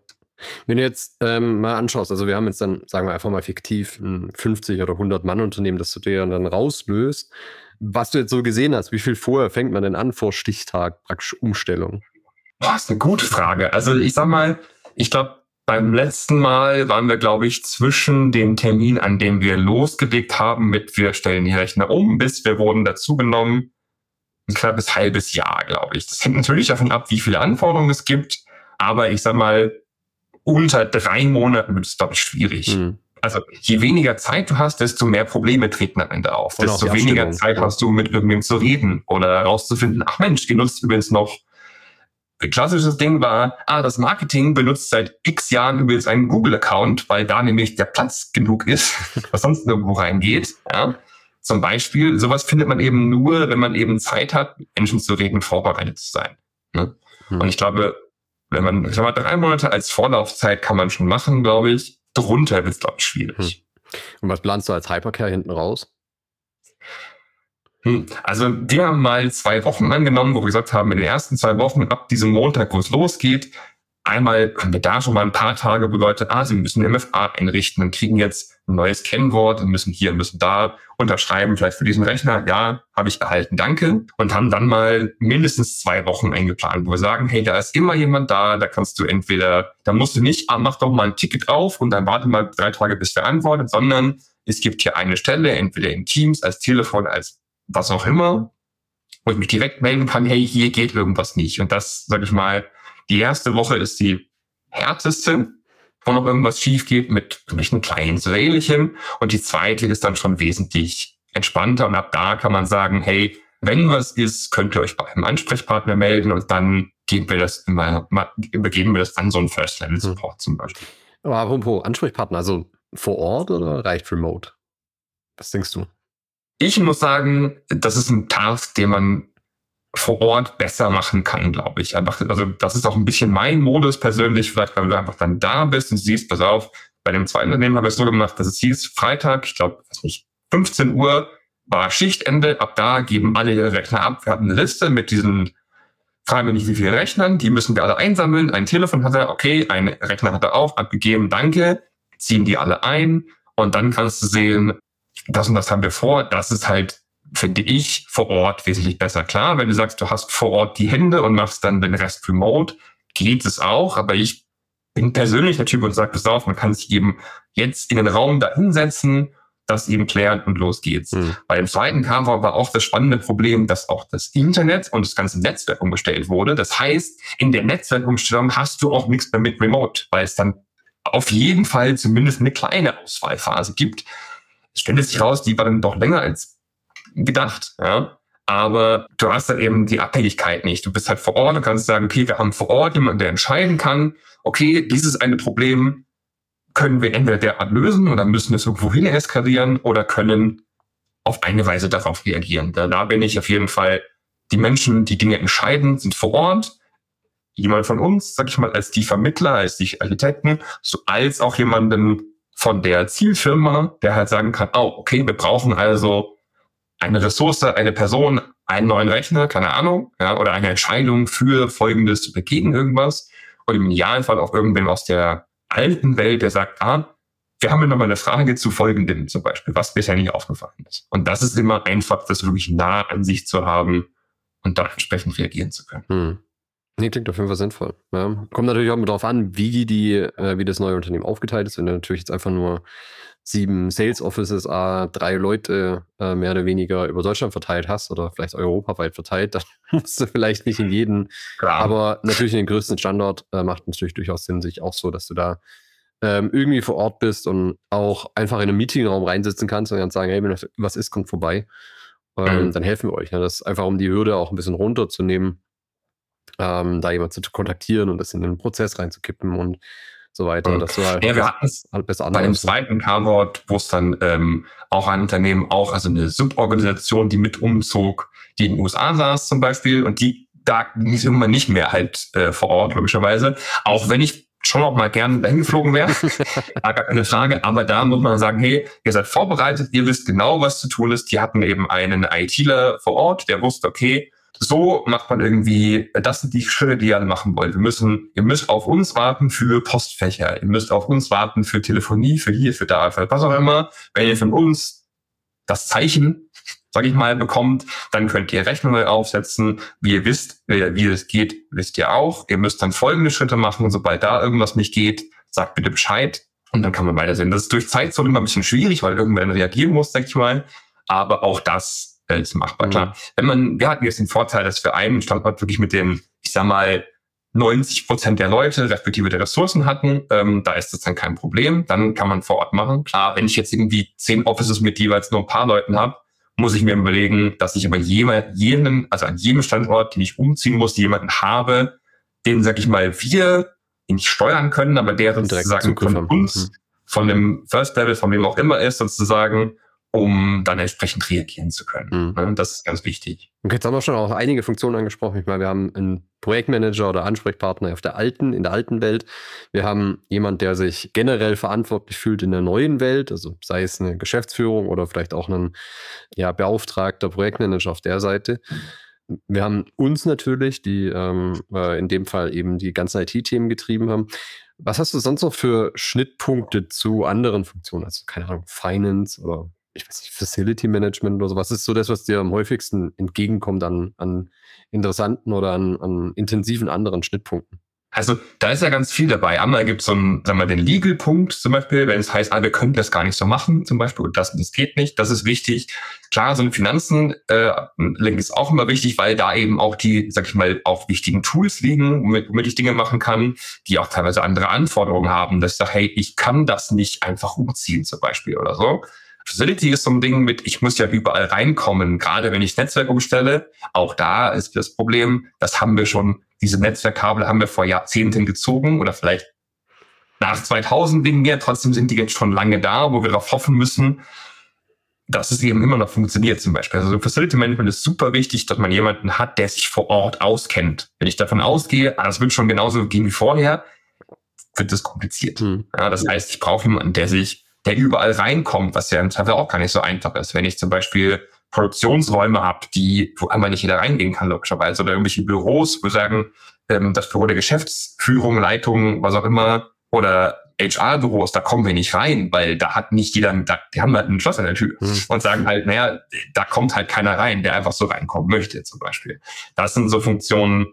Wenn du jetzt ähm, mal anschaust, also wir haben jetzt dann, sagen wir einfach mal fiktiv, ein 50 oder 100 Mann Unternehmen, das du dir dann rauslöst. Was du jetzt so gesehen hast, wie viel vorher fängt man denn an vor Stichtag, praktisch Umstellung? Boah, ist eine gute Frage. Also ich sag mal, ich glaube, beim letzten Mal waren wir, glaube ich, zwischen dem Termin, an dem wir losgelegt haben, mit wir stellen die Rechner um, bis wir wurden dazugenommen. ein knappes halbes Jahr, glaube ich. Das hängt natürlich davon ab, wie viele Anforderungen es gibt. Aber ich sag mal, unter drei Monaten wird es, glaube ich, schwierig. Mhm. Also je weniger Zeit du hast, desto mehr Probleme treten am Ende auf. Und desto weniger Zeit hast du, mit irgendwem zu reden oder herauszufinden, ach Mensch, die nutzt übrigens noch ein klassisches Ding war, ah, das Marketing benutzt seit x Jahren übrigens einen Google-Account, weil da nämlich der Platz genug ist, was sonst irgendwo reingeht. Ja. Zum Beispiel, sowas findet man eben nur, wenn man eben Zeit hat, Menschen zu reden, vorbereitet zu sein. Ne? Hm. Und ich glaube, wenn man, ich sag mal, drei Monate als Vorlaufzeit kann man schon machen, glaube ich. Drunter wird es, glaube ich, schwierig. Hm. Und was planst du als Hypercare hinten raus? Hm. Also wir haben mal zwei Wochen angenommen, wo wir gesagt haben, in den ersten zwei Wochen ab diesem Montag, wo es losgeht, einmal haben wir da schon mal ein paar Tage bedeutet, ah, Sie müssen MFA einrichten und kriegen jetzt ein neues Kennwort und müssen hier, müssen da unterschreiben, vielleicht für diesen Rechner. Ja, habe ich erhalten, danke. Und haben dann mal mindestens zwei Wochen eingeplant, wo wir sagen, hey, da ist immer jemand da, da kannst du entweder, da musst du nicht, ah, mach doch mal ein Ticket auf und dann warte mal drei Tage, bis der antwortet, sondern es gibt hier eine Stelle, entweder in Teams, als Telefon, als was auch immer, wo ich mich direkt melden kann, hey, hier geht irgendwas nicht. Und das, sage ich mal, die erste Woche ist die härteste, wo noch irgendwas schief geht mit irgendwelchen kleinen so ähnlichem. Und die zweite ist dann schon wesentlich entspannter. Und ab da kann man sagen, hey, wenn was ist, könnt ihr euch bei einem Ansprechpartner melden und dann geben wir das immer, übergeben wir das an so einen First-Level-Support hm. zum Beispiel. Aber apropos Ansprechpartner, also vor Ort oder reicht remote? Was denkst du? Ich muss sagen, das ist ein Task, den man vor Ort besser machen kann, glaube ich. Einfach, also das ist auch ein bisschen mein Modus persönlich, vielleicht weil du einfach dann da bist und siehst, pass auf, bei dem zweiten Unternehmen habe ich es so gemacht, dass es hieß, Freitag, ich glaube, was nicht, 15 Uhr war Schichtende, ab da geben alle ihre Rechner ab. Wir hatten eine Liste mit diesen, fragen wir nicht wie viele Rechnern, die müssen wir alle einsammeln. Ein Telefon hat er, okay, ein Rechner hat er auch, abgegeben, danke, ziehen die alle ein und dann kannst du sehen, das und das haben wir vor. Das ist halt, finde ich, vor Ort wesentlich besser. Klar, wenn du sagst, du hast vor Ort die Hände und machst dann den Rest remote, geht es auch. Aber ich bin persönlich der Typ und sage, pass auf, man kann sich eben jetzt in den Raum da hinsetzen, das eben klären und los geht's. Mhm. Bei dem zweiten Cover war auch das spannende Problem, dass auch das Internet und das ganze Netzwerk umgestellt wurde. Das heißt, in der Netzwerkumstellung hast du auch nichts mehr mit Remote, weil es dann auf jeden Fall zumindest eine kleine Auswahlphase gibt es stellte sich raus, die war dann doch länger als gedacht. Ja? Aber du hast dann eben die Abhängigkeit nicht. Du bist halt vor Ort und kannst sagen, okay, wir haben vor Ort jemanden, der entscheiden kann, okay, dieses eine Problem können wir entweder derart lösen oder müssen es irgendwo hin eskalieren oder können auf eine Weise darauf reagieren. Da, da bin ich auf jeden Fall, die Menschen, die Dinge entscheiden, sind vor Ort. Jemand von uns, sag ich mal, als die Vermittler, als die Architekten, so als auch jemanden, von der Zielfirma, der halt sagen kann, oh, okay, wir brauchen also eine Ressource, eine Person, einen neuen Rechner, keine Ahnung, ja, oder eine Entscheidung für folgendes oder gegen irgendwas. Und im Idealfall auch irgendwem aus der alten Welt, der sagt, ah, wir haben hier nochmal eine Frage zu folgendem zum Beispiel, was bisher nicht aufgefallen ist. Und das ist immer einfach, das wirklich nah an sich zu haben und da entsprechend reagieren zu können. Hm. Nee, klingt auf jeden Fall sinnvoll. Ja. Kommt natürlich auch darauf an, wie die, äh, wie das neue Unternehmen aufgeteilt ist. Wenn du natürlich jetzt einfach nur sieben Sales Offices, a drei Leute äh, mehr oder weniger über Deutschland verteilt hast oder vielleicht europaweit verteilt, dann musst du vielleicht nicht in jeden. Klar. Aber natürlich in den größten Standort äh, macht natürlich durchaus Sinn, sich auch so, dass du da ähm, irgendwie vor Ort bist und auch einfach in einem Meetingraum reinsitzen kannst und dann sagen, hey, wenn was ist, kommt vorbei. Ähm, mhm. Dann helfen wir euch. Ne? Das ist einfach, um die Hürde auch ein bisschen runterzunehmen ähm, da jemand zu kontaktieren und das in den Prozess reinzukippen und so weiter. Mhm. Das war ja, wir hatten es halt bei dem zweiten Carwort, wo es dann ähm, auch ein Unternehmen, auch also eine Suborganisation, die mit umzog, die in den USA saß zum Beispiel und die da ging es irgendwann nicht mehr halt äh, vor Ort, logischerweise. Auch wenn ich schon auch mal gern dahin geflogen wäre, gar keine Frage. Aber da muss man sagen, hey, ihr seid vorbereitet, ihr wisst genau, was zu tun ist. Die hatten eben einen ITler vor Ort, der wusste, okay, so macht man irgendwie, das sind die Schritte, die ihr alle machen wollt. Wir müssen, ihr müsst auf uns warten für Postfächer, ihr müsst auf uns warten für Telefonie, für hier, für da, für was auch immer. Wenn ihr von uns das Zeichen, sag ich mal, bekommt, dann könnt ihr Rechnungen aufsetzen. Wie ihr wisst, wie es geht, wisst ihr auch. Ihr müsst dann folgende Schritte machen. Sobald da irgendwas nicht geht, sagt bitte Bescheid. Und dann kann man weitersehen. Das ist durch Zeitzone immer ein bisschen schwierig, weil irgendwer reagieren muss, sag ich mal. Aber auch das äh, ist machbar. Mhm. Klar, wenn man, wir hatten jetzt den Vorteil, dass wir einen Standort wirklich mit den, ich sag mal, 90 Prozent der Leute, respektive der Ressourcen hatten, ähm, da ist das dann kein Problem. Dann kann man vor Ort machen. Klar, wenn ich jetzt irgendwie zehn Offices mit jeweils nur ein paar Leuten habe, muss ich mir überlegen, dass ich aber jeden, also an jedem Standort, den ich umziehen muss, jemanden habe, den, sag ich mal, wir nicht steuern können, aber der sozusagen von uns, mhm. von dem First Level, von wem auch immer ist, sozusagen, um dann entsprechend reagieren zu können. Mhm. Das ist ganz wichtig. Und jetzt haben wir schon auch einige Funktionen angesprochen. Ich meine, wir haben einen Projektmanager oder Ansprechpartner auf der alten, in der alten Welt. Wir haben jemand, der sich generell verantwortlich fühlt in der neuen Welt, also sei es eine Geschäftsführung oder vielleicht auch ein ja, beauftragter Projektmanager auf der Seite. Wir haben uns natürlich, die ähm, äh, in dem Fall eben die ganzen IT-Themen getrieben haben. Was hast du sonst noch für Schnittpunkte zu anderen Funktionen? Also, keine Ahnung, Finance oder ich weiß nicht, Facility Management oder so. Was ist so das, was dir am häufigsten entgegenkommt an, an interessanten oder an, an intensiven anderen Schnittpunkten? Also da ist ja ganz viel dabei. Einmal gibt es so einen, sagen wir, den Legal-Punkt zum Beispiel, wenn es heißt, ah, wir können das gar nicht so machen, zum Beispiel, und das, das geht nicht, das ist wichtig. Klar, so ein Finanzen-Link äh, ist auch immer wichtig, weil da eben auch die, sag ich mal, auch wichtigen Tools liegen, womit, womit ich Dinge machen kann, die auch teilweise andere Anforderungen haben, dass ich sage, hey, ich kann das nicht einfach umziehen zum Beispiel oder so. Facility ist so ein Ding mit, ich muss ja überall reinkommen, gerade wenn ich Netzwerk umstelle. Auch da ist das Problem, das haben wir schon, diese Netzwerkkabel haben wir vor Jahrzehnten gezogen oder vielleicht nach 2000 wegen mehr. Trotzdem sind die jetzt schon lange da, wo wir darauf hoffen müssen, dass es eben immer noch funktioniert zum Beispiel. Also Facility Management ist super wichtig, dass man jemanden hat, der sich vor Ort auskennt. Wenn ich davon ausgehe, ah, das wird schon genauso gehen wie vorher, wird das kompliziert. Hm. Ja, das heißt, ich brauche jemanden, der sich der überall reinkommt, was ja im Zweifel auch gar nicht so einfach ist. Wenn ich zum Beispiel Produktionsräume habe, die, wo einmal nicht jeder reingehen kann, logischerweise, oder irgendwelche Büros, wo sagen, ähm, das Büro der Geschäftsführung, Leitung, was auch immer, oder HR-Büros, da kommen wir nicht rein, weil da hat nicht jeder, da, die haben halt einen Schloss an der Tür mhm. und sagen halt, naja, da kommt halt keiner rein, der einfach so reinkommen möchte, zum Beispiel. Das sind so Funktionen.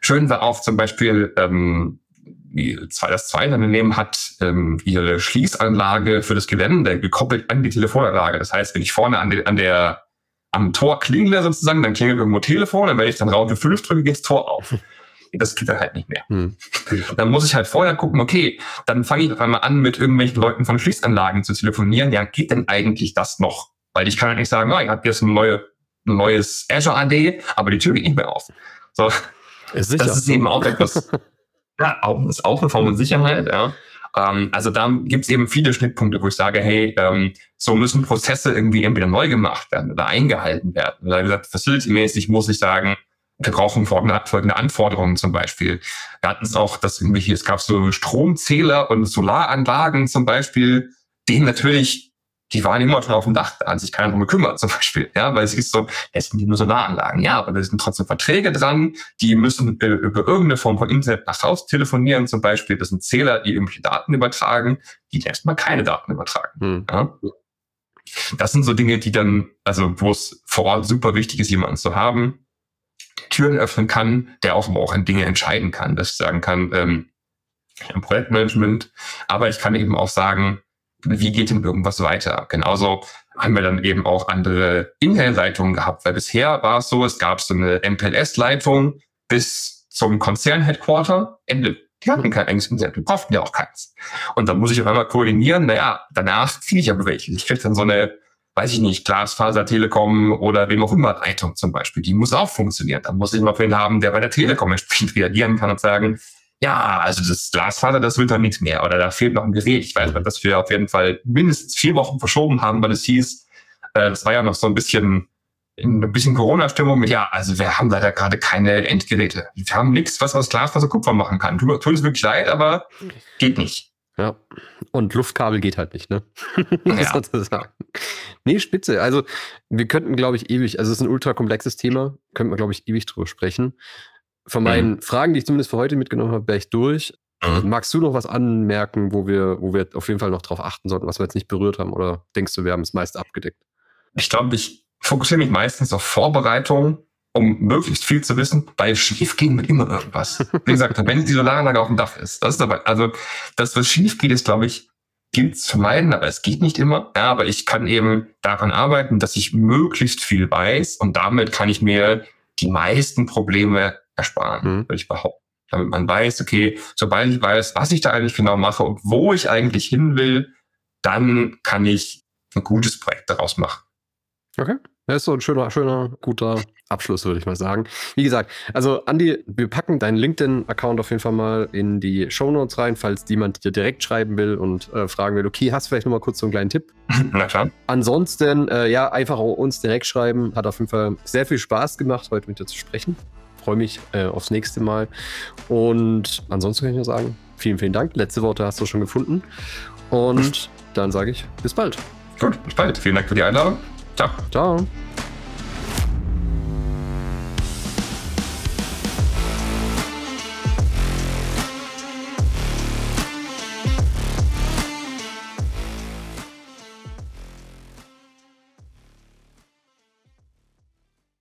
Schön war auch zum Beispiel, ähm, das zweite Unternehmen hat ähm, ihre Schließanlage für das Gelände gekoppelt an die Telefonanlage. Das heißt, wenn ich vorne an, de, an der am Tor klingle sozusagen, dann klingelt irgendwo Telefon, und wenn ich dann Raute 5 drücke, geht das Tor auf. Das geht dann halt nicht mehr. Hm. Dann muss ich halt vorher gucken, okay, dann fange ich auf einmal an, mit irgendwelchen Leuten von Schließanlagen zu telefonieren. Ja, geht denn eigentlich das noch? Weil ich kann halt nicht sagen, oh, ich habe jetzt ein, neue, ein neues Azure AD, aber die Tür geht nicht mehr auf. So, ist das ist eben auch etwas, Ja, auch, ist auch eine Form von Sicherheit, ja. Ähm, also da gibt es eben viele Schnittpunkte, wo ich sage, hey, ähm, so müssen Prozesse irgendwie entweder neu gemacht werden oder eingehalten werden. Oder wie gesagt, facility-mäßig muss ich sagen, wir brauchen folgende Anforderungen zum Beispiel. Wir hatten es auch, dass irgendwie hier, es gab so Stromzähler und Solaranlagen zum Beispiel, denen natürlich die waren immer schon auf dem Dach, da hat sich keiner drum gekümmert zum Beispiel, ja, weil es ist so, es sind die nur Solaranlagen, ja, aber da sind trotzdem Verträge dran, die müssen äh, über irgendeine Form von Internet nach Haus telefonieren zum Beispiel, das sind Zähler, die irgendwelche Daten übertragen, die erstmal keine Daten übertragen, hm. ja. Das sind so Dinge, die dann, also wo es vor Ort super wichtig ist, jemanden zu haben, Türen öffnen kann, der auch, auch an Dinge entscheiden kann, dass ich sagen kann, ähm, im Projektmanagement, aber ich kann eben auch sagen, wie geht denn irgendwas weiter? Genauso haben wir dann eben auch andere Inhale-Leitungen gehabt, weil bisher war es so, es gab so eine MPLS-Leitung bis zum Konzern-Headquarter, Ende. Die hatten kein eigenes Internet, wir brauchten ja auch keins. Und dann muss ich auf einmal koordinieren, naja, danach ziehe ich aber welche. Ich kriege dann so eine, weiß ich nicht, Glasfaser, Telekom oder wem auch immer Leitung zum Beispiel. Die muss auch funktionieren. Da muss ich mal wen haben, der bei der Telekom entsprechend reagieren kann und sagen, ja, also das Glasfaser, das wird dann nichts mehr. Oder da fehlt noch ein Gerät. Ich weiß, dass wir auf jeden Fall mindestens vier Wochen verschoben haben, weil es hieß, äh, das war ja noch so ein bisschen in ein bisschen Corona-Stimmung mit, ja, also wir haben leider gerade keine Endgeräte. Wir haben nichts, was aus Glasfaser Kupfer machen kann. Tut, tut es wirklich leid, aber geht nicht. Ja. Und Luftkabel geht halt nicht, ne? ja. sozusagen. Nee, spitze. Also, wir könnten, glaube ich, ewig, also es ist ein ultra komplexes Thema, könnten wir, glaube ich, ewig drüber sprechen von meinen mhm. Fragen, die ich zumindest für heute mitgenommen habe, wäre ich durch. Mhm. Magst du noch was anmerken, wo wir, wo wir auf jeden Fall noch drauf achten sollten, was wir jetzt nicht berührt haben? Oder denkst du, wir haben es meist abgedeckt? Ich glaube, ich fokussiere mich meistens auf Vorbereitung, um möglichst viel zu wissen. Bei schief gehen wird immer irgendwas. Wie gesagt, wenn die Solaranlage auf dem Dach ist, das ist dabei, also das, was schief geht, ist, glaube ich, gilt zu vermeiden, aber es geht nicht immer. Ja, aber ich kann eben daran arbeiten, dass ich möglichst viel weiß und damit kann ich mir die meisten Probleme ersparen, mhm. würde ich behaupten. Damit man weiß, okay, sobald ich weiß, was ich da eigentlich genau mache und wo ich eigentlich hin will, dann kann ich ein gutes Projekt daraus machen. Okay. Das ist so ein schöner, schöner, guter Abschluss, würde ich mal sagen. Wie gesagt, also Andi, wir packen deinen LinkedIn-Account auf jeden Fall mal in die Show Notes rein, falls jemand dir direkt schreiben will und äh, fragen will, okay, hast du vielleicht nochmal kurz so einen kleinen Tipp? Na klar. Ansonsten, äh, ja, einfach uns direkt schreiben. Hat auf jeden Fall sehr viel Spaß gemacht, heute mit dir zu sprechen. Freue mich äh, aufs nächste Mal. Und ansonsten kann ich nur sagen, vielen, vielen Dank. Letzte Worte hast du schon gefunden. Und dann sage ich, bis bald. Gut, bis bald. Vielen Dank für die Einladung. Ciao. Ciao.